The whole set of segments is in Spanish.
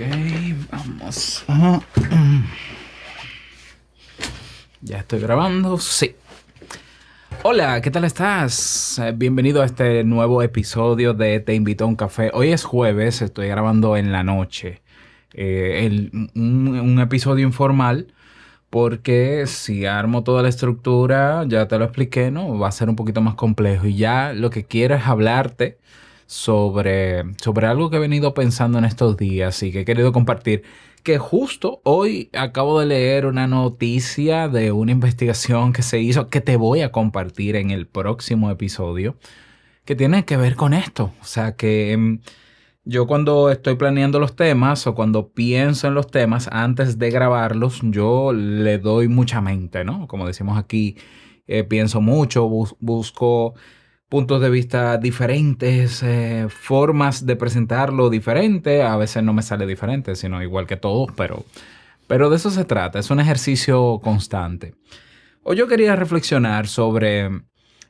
Ok, vamos Ya estoy grabando, sí. Hola, ¿qué tal estás? Eh, bienvenido a este nuevo episodio de Te invito a un café. Hoy es jueves, estoy grabando en la noche. Eh, un, episodio informal porque si armo toda la estructura, ya te lo expliqué, ¿no? Va a ser un poquito más complejo y ya lo que quiero es hablarte sobre, sobre algo que he venido pensando en estos días y que he querido compartir. Que justo hoy acabo de leer una noticia de una investigación que se hizo que te voy a compartir en el próximo episodio que tiene que ver con esto. O sea que em, yo cuando estoy planeando los temas o cuando pienso en los temas antes de grabarlos, yo le doy mucha mente, ¿no? Como decimos aquí, eh, pienso mucho, busco puntos de vista diferentes, eh, formas de presentarlo diferente. A veces no me sale diferente, sino igual que todos, pero, pero de eso se trata. Es un ejercicio constante. Hoy yo quería reflexionar sobre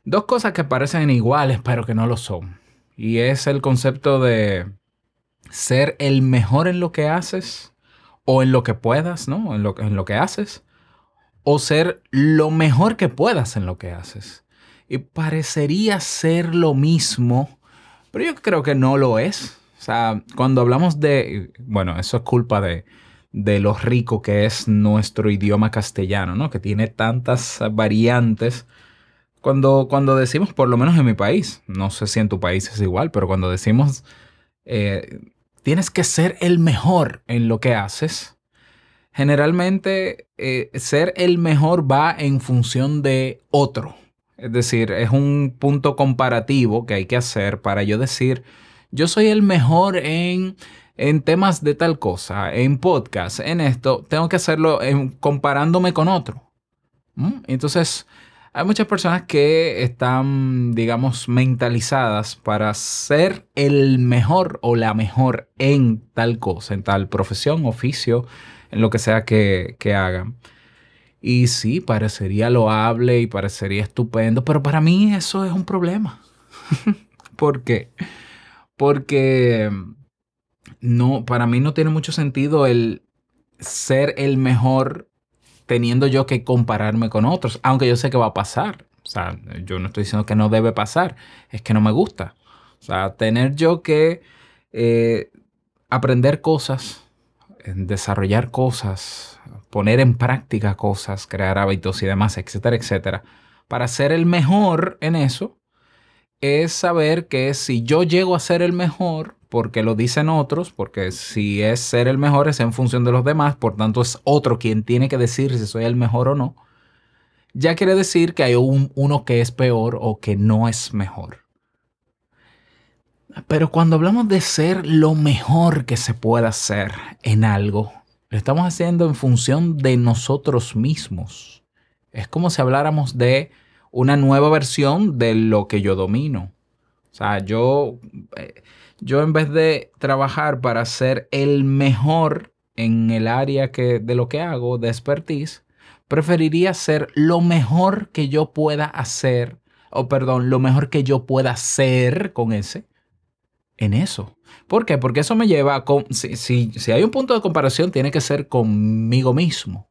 dos cosas que parecen iguales, pero que no lo son. Y es el concepto de ser el mejor en lo que haces o en lo que puedas, ¿no? En lo, en lo que haces. O ser lo mejor que puedas en lo que haces y parecería ser lo mismo, pero yo creo que no lo es. O sea, cuando hablamos de, bueno, eso es culpa de, de lo rico que es nuestro idioma castellano, ¿no? Que tiene tantas variantes. Cuando, cuando decimos, por lo menos en mi país, no sé si en tu país es igual, pero cuando decimos, eh, tienes que ser el mejor en lo que haces, generalmente eh, ser el mejor va en función de otro. Es decir, es un punto comparativo que hay que hacer para yo decir, yo soy el mejor en, en temas de tal cosa, en podcast, en esto, tengo que hacerlo comparándome con otro. ¿Mm? Entonces, hay muchas personas que están, digamos, mentalizadas para ser el mejor o la mejor en tal cosa, en tal profesión, oficio, en lo que sea que, que hagan. Y sí, parecería loable y parecería estupendo, pero para mí eso es un problema. ¿Por qué? Porque no, para mí no tiene mucho sentido el ser el mejor teniendo yo que compararme con otros, aunque yo sé que va a pasar. O sea, yo no estoy diciendo que no debe pasar, es que no me gusta. O sea, tener yo que eh, aprender cosas, desarrollar cosas, poner en práctica cosas, crear hábitos y demás, etcétera, etcétera. Para ser el mejor en eso, es saber que si yo llego a ser el mejor, porque lo dicen otros, porque si es ser el mejor es en función de los demás, por tanto es otro quien tiene que decir si soy el mejor o no, ya quiere decir que hay uno que es peor o que no es mejor. Pero cuando hablamos de ser lo mejor que se pueda hacer en algo, lo estamos haciendo en función de nosotros mismos. Es como si habláramos de una nueva versión de lo que yo domino. O sea, yo, eh, yo en vez de trabajar para ser el mejor en el área que, de lo que hago, de expertise, preferiría ser lo mejor que yo pueda hacer, o perdón, lo mejor que yo pueda ser con ese, en eso. ¿Por qué? Porque eso me lleva a... Si, si, hay un punto de comparación, tiene que ser conmigo mismo.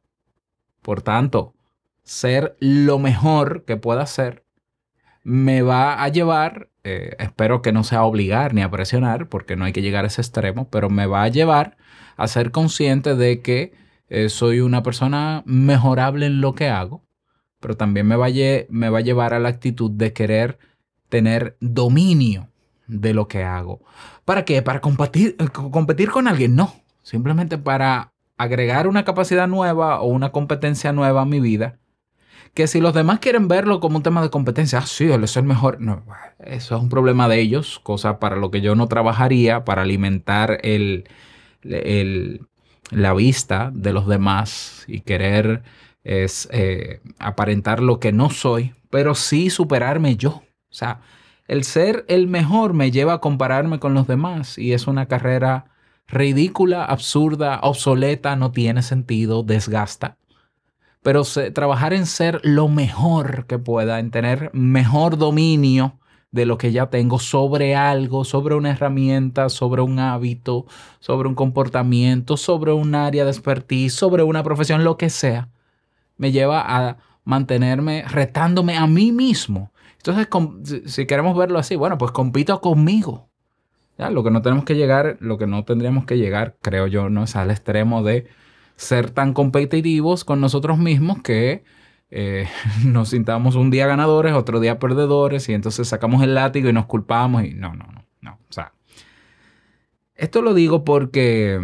Por tanto, ser lo mejor que pueda ser me va a llevar, eh, espero que no sea a obligar ni a presionar, porque no hay que llegar a ese extremo, pero me va a llevar a ser consciente de que eh, soy una persona mejorable en lo que hago, pero también me va, me va a llevar a la actitud de querer tener dominio de lo que hago. ¿Para qué? ¿Para competir, competir con alguien? No, simplemente para agregar una capacidad nueva o una competencia nueva a mi vida. Que si los demás quieren verlo como un tema de competencia, ah, sí, él es el mejor. No, eso es un problema de ellos, cosa para lo que yo no trabajaría, para alimentar el, la vista de los demás y querer es, eh, aparentar lo que no soy, pero sí superarme yo. O sea, el ser el mejor me lleva a compararme con los demás y es una carrera ridícula, absurda, obsoleta, no tiene sentido, desgasta. Pero trabajar en ser lo mejor que pueda, en tener mejor dominio de lo que ya tengo sobre algo, sobre una herramienta, sobre un hábito, sobre un comportamiento, sobre un área de expertise, sobre una profesión, lo que sea, me lleva a mantenerme retándome a mí mismo. Entonces, si queremos verlo así, bueno, pues compito conmigo. ¿Ya? Lo que no tenemos que llegar, lo que no tendríamos que llegar, creo yo, no es al extremo de ser tan competitivos con nosotros mismos que eh, nos sintamos un día ganadores, otro día perdedores y entonces sacamos el látigo y nos culpamos y no, no, no, no. O sea, esto lo digo porque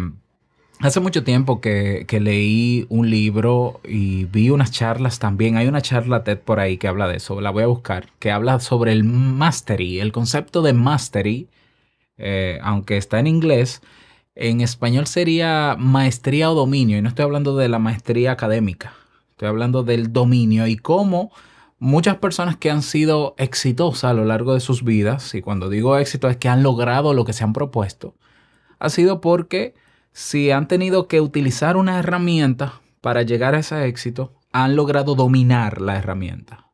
hace mucho tiempo que, que, leí un libro y vi unas charlas también. Hay una charla TED por ahí que habla de eso, la voy a buscar, que habla sobre el mastery, el concepto de mastery, eh, aunque está en inglés. En español sería maestría o dominio, y no estoy hablando de la maestría académica, estoy hablando del dominio y cómo muchas personas que han sido exitosas a lo largo de sus vidas, y cuando digo éxito es que han logrado lo que se han propuesto, ha sido porque si han tenido que utilizar una herramienta para llegar a ese éxito, han logrado dominar la herramienta.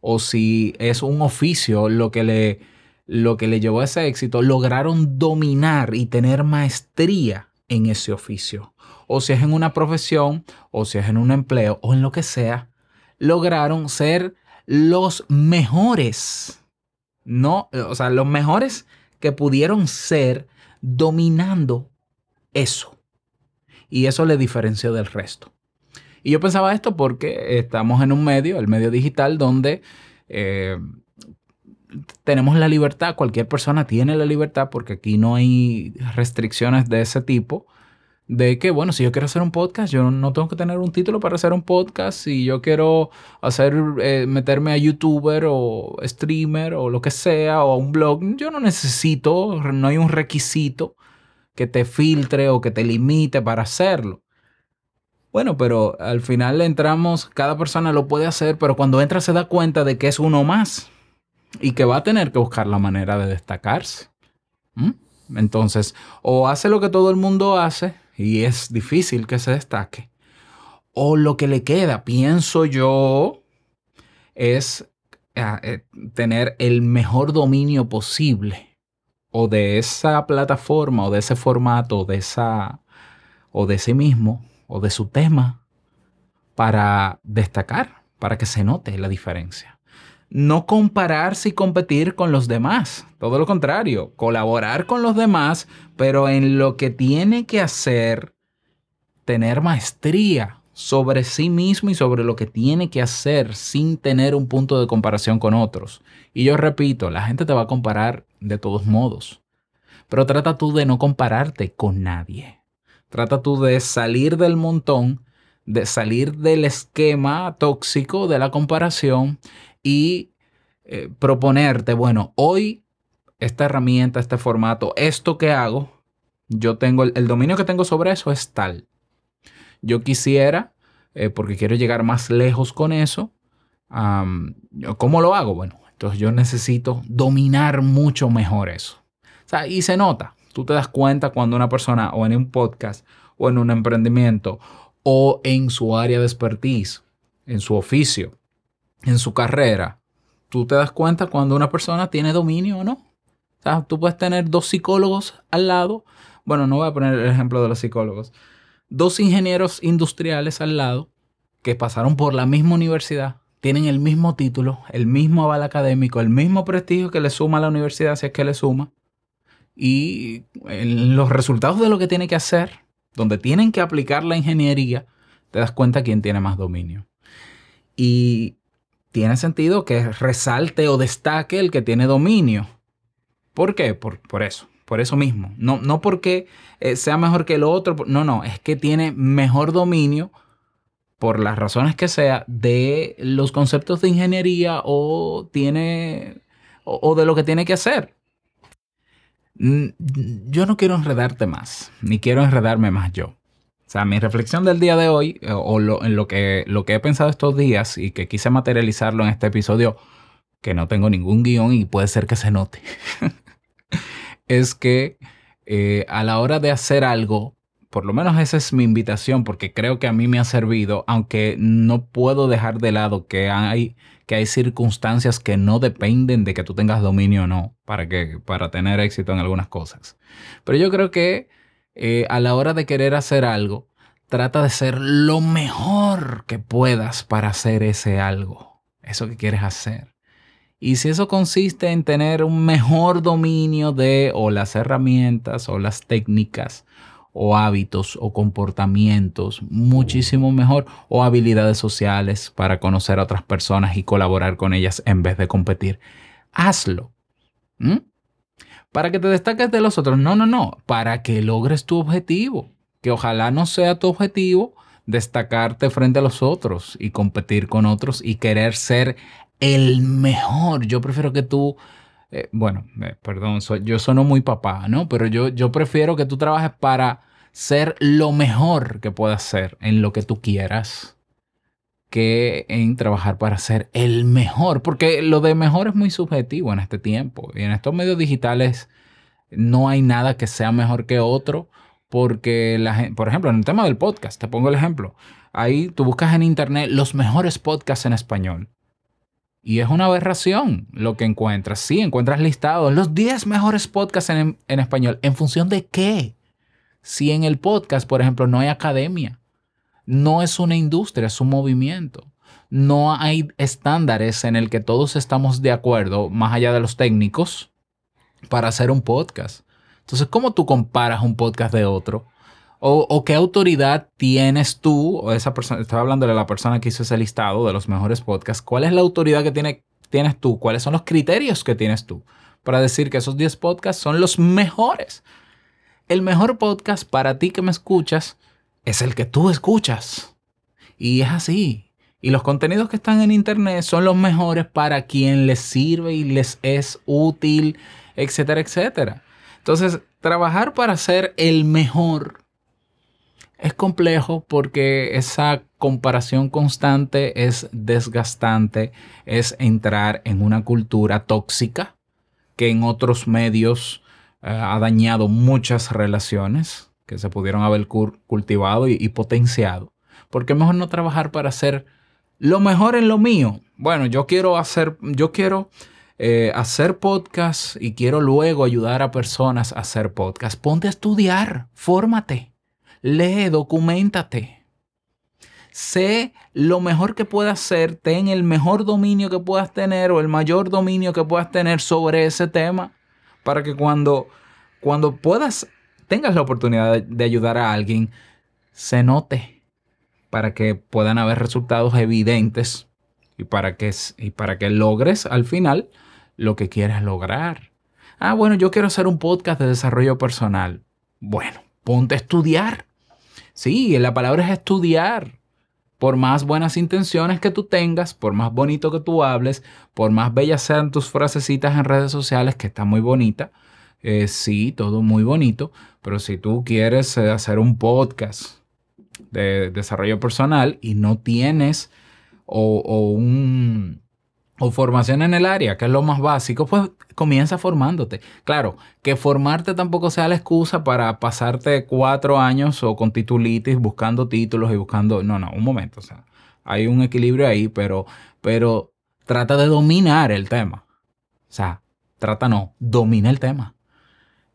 O si es un oficio lo que le lo que le llevó a ese éxito, lograron dominar y tener maestría en ese oficio. O si es en una profesión, o si es en un empleo, o en lo que sea, lograron ser los mejores. No, o sea, los mejores que pudieron ser dominando eso. Y eso le diferenció del resto. Y yo pensaba esto porque estamos en un medio, el medio digital, donde eh, tenemos la libertad, cualquier persona tiene la libertad porque aquí no hay restricciones de ese tipo. De que, bueno, si yo quiero hacer un podcast, yo no tengo que tener un título para hacer un podcast. Si yo quiero hacer, eh, meterme a youtuber o streamer o lo que sea, o a un blog, yo no necesito, no hay un requisito que te filtre o que te limite para hacerlo. Bueno, pero al final entramos, cada persona lo puede hacer, pero cuando entra se da cuenta de que es uno más y que va a tener que buscar la manera de destacarse. Entonces, o hace lo que todo el mundo hace y es difícil que se destaque, o lo que le queda, pienso yo, es ah, eh, tener el mejor dominio posible o de esa plataforma o de ese formato de esa o de sí mismo o de su tema para destacar, para que se note la diferencia no compararse y competir con los demás. Todo lo contrario, colaborar con los demás, pero en lo que tiene que hacer, tener maestría sobre sí mismo y sobre lo que tiene que hacer sin tener un punto de comparación con otros. Y yo repito, la gente te va a comparar de todos modos. Pero trata tú de no compararte con nadie. Trata tú de salir del montón, de salir del esquema tóxico de la comparación y eh, proponerte, bueno, hoy esta herramienta, este formato, esto que hago, yo tengo el, dominio que tengo sobre eso es tal. Yo quisiera, eh, porque quiero llegar más lejos con eso, ¿cómo lo hago? Bueno, yo necesito dominar mucho mejor eso. O y se nota, tú te das cuenta cuando una persona o en un podcast o en un emprendimiento o en su área de expertise, en su oficio, en su carrera, tú te das cuenta cuando una persona tiene dominio o no. Tú puedes tener dos psicólogos al lado. Bueno, no voy a poner el ejemplo de los psicólogos. Dos ingenieros industriales al lado que pasaron por la misma universidad, tienen el mismo título, el mismo aval académico, el mismo prestigio que le suma a la universidad, si es que le suma. Y los resultados de lo que tiene que hacer, donde tienen que aplicar la ingeniería, te das cuenta quién tiene más dominio. Y tiene sentido que resalte o destaque el que tiene dominio. ¿Por qué? Por, eso, por eso mismo. No, no porque eh, sea mejor que el otro, no, no, es que tiene mejor dominio por las razones que sea de los conceptos de ingeniería o tiene o de lo que tiene que hacer. Yo no quiero enredarte más, ni quiero enredarme más yo. O sea, mi reflexión del día de hoy, eh, o en lo que, lo que he pensado estos días y que quise materializarlo en este episodio, que no tengo ningún guion y puede ser que se note, es que eh, a la hora de hacer algo, por lo menos esa es mi invitación, porque creo que a mí me ha servido, aunque no puedo dejar de lado que hay, que hay circunstancias que no dependen de que tú tengas dominio o no para, que, para tener éxito en algunas cosas. Pero yo creo que eh, a la hora de querer hacer algo, trata de ser lo mejor que puedas para hacer ese algo, eso que quieres hacer. Y si eso consiste en tener un mejor dominio de o las herramientas o las técnicas o hábitos o comportamientos, muchísimo mejor, o habilidades sociales para conocer a otras personas y colaborar con ellas en vez de competir, hazlo. Para que te destaques de los otros, no, no, no, para que logres tu objetivo, que ojalá no sea tu objetivo destacarte frente a los otros y competir con otros y querer ser el mejor. Yo prefiero que tú, eh, bueno, eh, perdón, yo sono muy papá, ¿no? Pero yo, prefiero que tú trabajes para ser lo mejor que puedas ser en lo que tú quieras que en trabajar para ser el mejor, porque lo de mejor es muy subjetivo en este tiempo. Y en estos medios digitales no hay nada que sea mejor que otro, porque por ejemplo, en el tema del podcast, te pongo el ejemplo, ahí tú buscas en internet los mejores podcasts en español y es una aberración lo que encuentras. Sí, encuentras listados los 10 mejores podcasts en, español. ¿En función de qué? Si en el podcast, por ejemplo, no hay academia, no es una industria, es un movimiento. No hay estándares en el que todos estamos de acuerdo, más allá de los técnicos, para hacer un podcast. Entonces, ¿cómo tú comparas un podcast de otro? O, qué autoridad tienes tú, o esa persona, estaba hablando de la persona que hizo ese listado de los mejores podcasts, ¿cuál es la autoridad que tiene, tienes tú? ¿Cuáles son los criterios que tienes tú para decir que esos 10 podcasts son los mejores? El mejor podcast para ti que me escuchas es el que tú escuchas. Y es así. Y los contenidos que están en Internet son los mejores para quien les sirve y les es útil, etcétera, etcétera. Entonces, trabajar para ser el mejor es complejo porque esa comparación constante es desgastante, es entrar en una cultura tóxica que en otros medios eh, ha dañado muchas relaciones que se pudieron haber cultivado y, potenciado. ¿Por qué mejor no trabajar para hacer lo mejor en lo mío? Bueno, yo quiero hacer, yo quiero eh, hacer podcast y quiero luego ayudar a personas a hacer podcast. Ponte a estudiar, fórmate lee, documentate. Sé lo mejor que puedas hacer, ten el mejor dominio que puedas tener o el mayor dominio que puedas tener sobre ese tema para que cuando, cuando puedas, tengas la oportunidad de, ayudar a alguien, se note para que puedan haber resultados evidentes y para que, y para que logres al final lo que quieras lograr. Ah, bueno, yo quiero hacer un podcast de desarrollo personal. Bueno, ponte a estudiar. Sí, la palabra es estudiar. Por más buenas intenciones que tú tengas, por más bonito que tú hables, por más bellas sean tus frasecitas en redes sociales, que está muy bonita, eh, sí, todo muy bonito, pero si tú quieres eh, hacer un podcast de desarrollo personal y no tienes o un, o formación en el área, que es lo más básico, pues comienza formándote. Claro, que formarte tampoco sea la excusa para pasarte cuatro años o con titulitis buscando títulos y buscando... No, no, un momento. O sea, hay un equilibrio ahí, pero, pero trata de dominar el tema. O sea, trata no, domina el tema.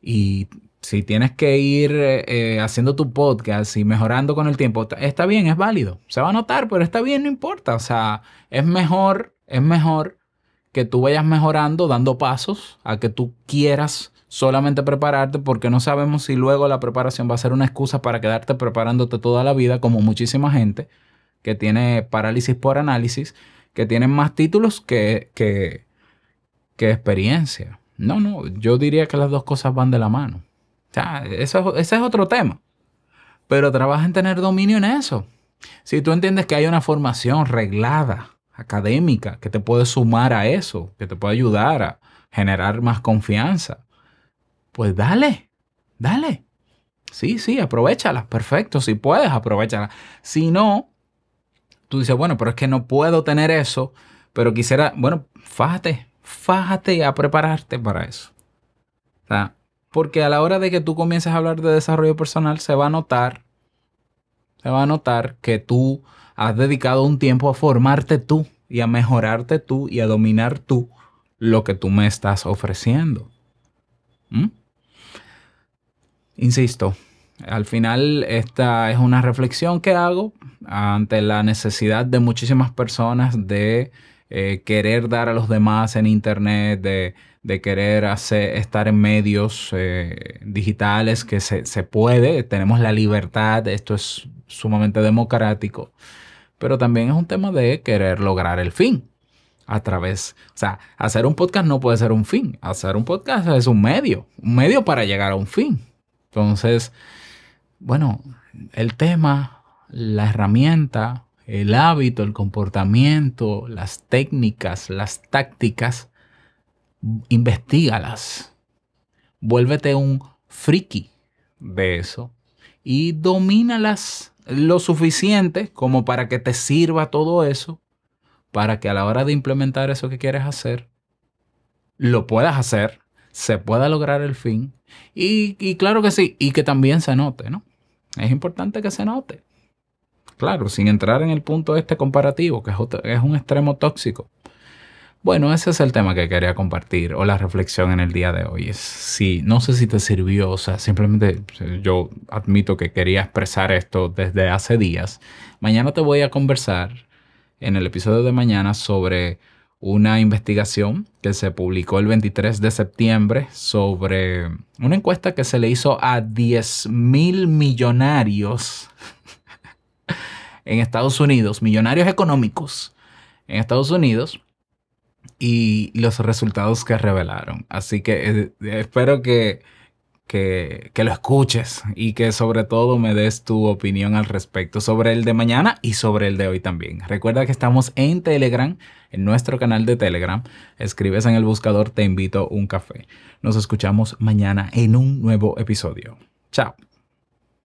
Y si tienes que ir eh, eh, haciendo tu podcast y mejorando con el tiempo, está bien, es válido. Se va a notar, pero está bien, no importa. O sea, es mejor es mejor que tú vayas mejorando dando pasos a que tú quieras solamente prepararte porque no sabemos si luego la preparación va a ser una excusa para quedarte preparándote toda la vida como muchísima gente que tiene parálisis por análisis, que tienen más títulos que, que, que experiencia. No, no, yo diría que las dos cosas van de la mano. O sea, eso, ese es otro tema. Pero trabaja en tener dominio en eso. Si tú entiendes que hay una formación reglada, académica que te puede sumar a eso, que te puede ayudar a generar más confianza, pues dale, dale. Sí, sí, aprovechala. Perfecto, si puedes, aprovechala. Si no, tú dices, bueno, pero es que no puedo tener eso, pero quisiera, bueno, fájate, fájate a prepararte para eso. Porque a la hora de que tú comiences a hablar de desarrollo personal, se va a notar, se va a notar que tú has dedicado un tiempo a formarte tú y a mejorarte tú y a dominar tú lo que tú me estás ofreciendo. ¿Mm? Insisto, al final esta es una reflexión que hago ante la necesidad de muchísimas personas de eh, querer dar a los demás en Internet, de, querer hacer, estar en medios eh, digitales, que se, se puede, tenemos la libertad, esto es sumamente democrático, pero también es un tema de querer lograr el fin a través, o sea, hacer un podcast no puede ser un fin, hacer un podcast es un medio, un medio para llegar a un fin. Entonces, bueno, el tema, la herramienta, el hábito, el comportamiento, las técnicas, las tácticas, investigalas. Vuélvete un friki de eso y domínalas lo suficiente como para que te sirva todo eso, para que a la hora de implementar eso que quieres hacer, lo puedas hacer, se pueda lograr el fin y, y claro que sí, y que también se note, ¿no? Es importante que se note. Claro, sin entrar en el punto este comparativo, que es un extremo tóxico. Bueno, ese es el tema que quería compartir o la reflexión en el día de hoy. Si, no sé si te sirvió, o sea, simplemente yo admito que quería expresar esto desde hace días. Mañana te voy a conversar en el episodio de mañana sobre una investigación que se publicó el 23 de septiembre sobre una encuesta que se le hizo a 10 mil millonarios en Estados Unidos, millonarios económicos en Estados Unidos, y los resultados que revelaron. Así que eh, espero que, que, lo escuches y que sobre todo me des tu opinión al respecto sobre el de mañana y sobre el de hoy también. Recuerda que estamos en Telegram, en nuestro canal de Telegram. Escribes en el buscador Te invito un café. Nos escuchamos mañana en un nuevo episodio. Chao.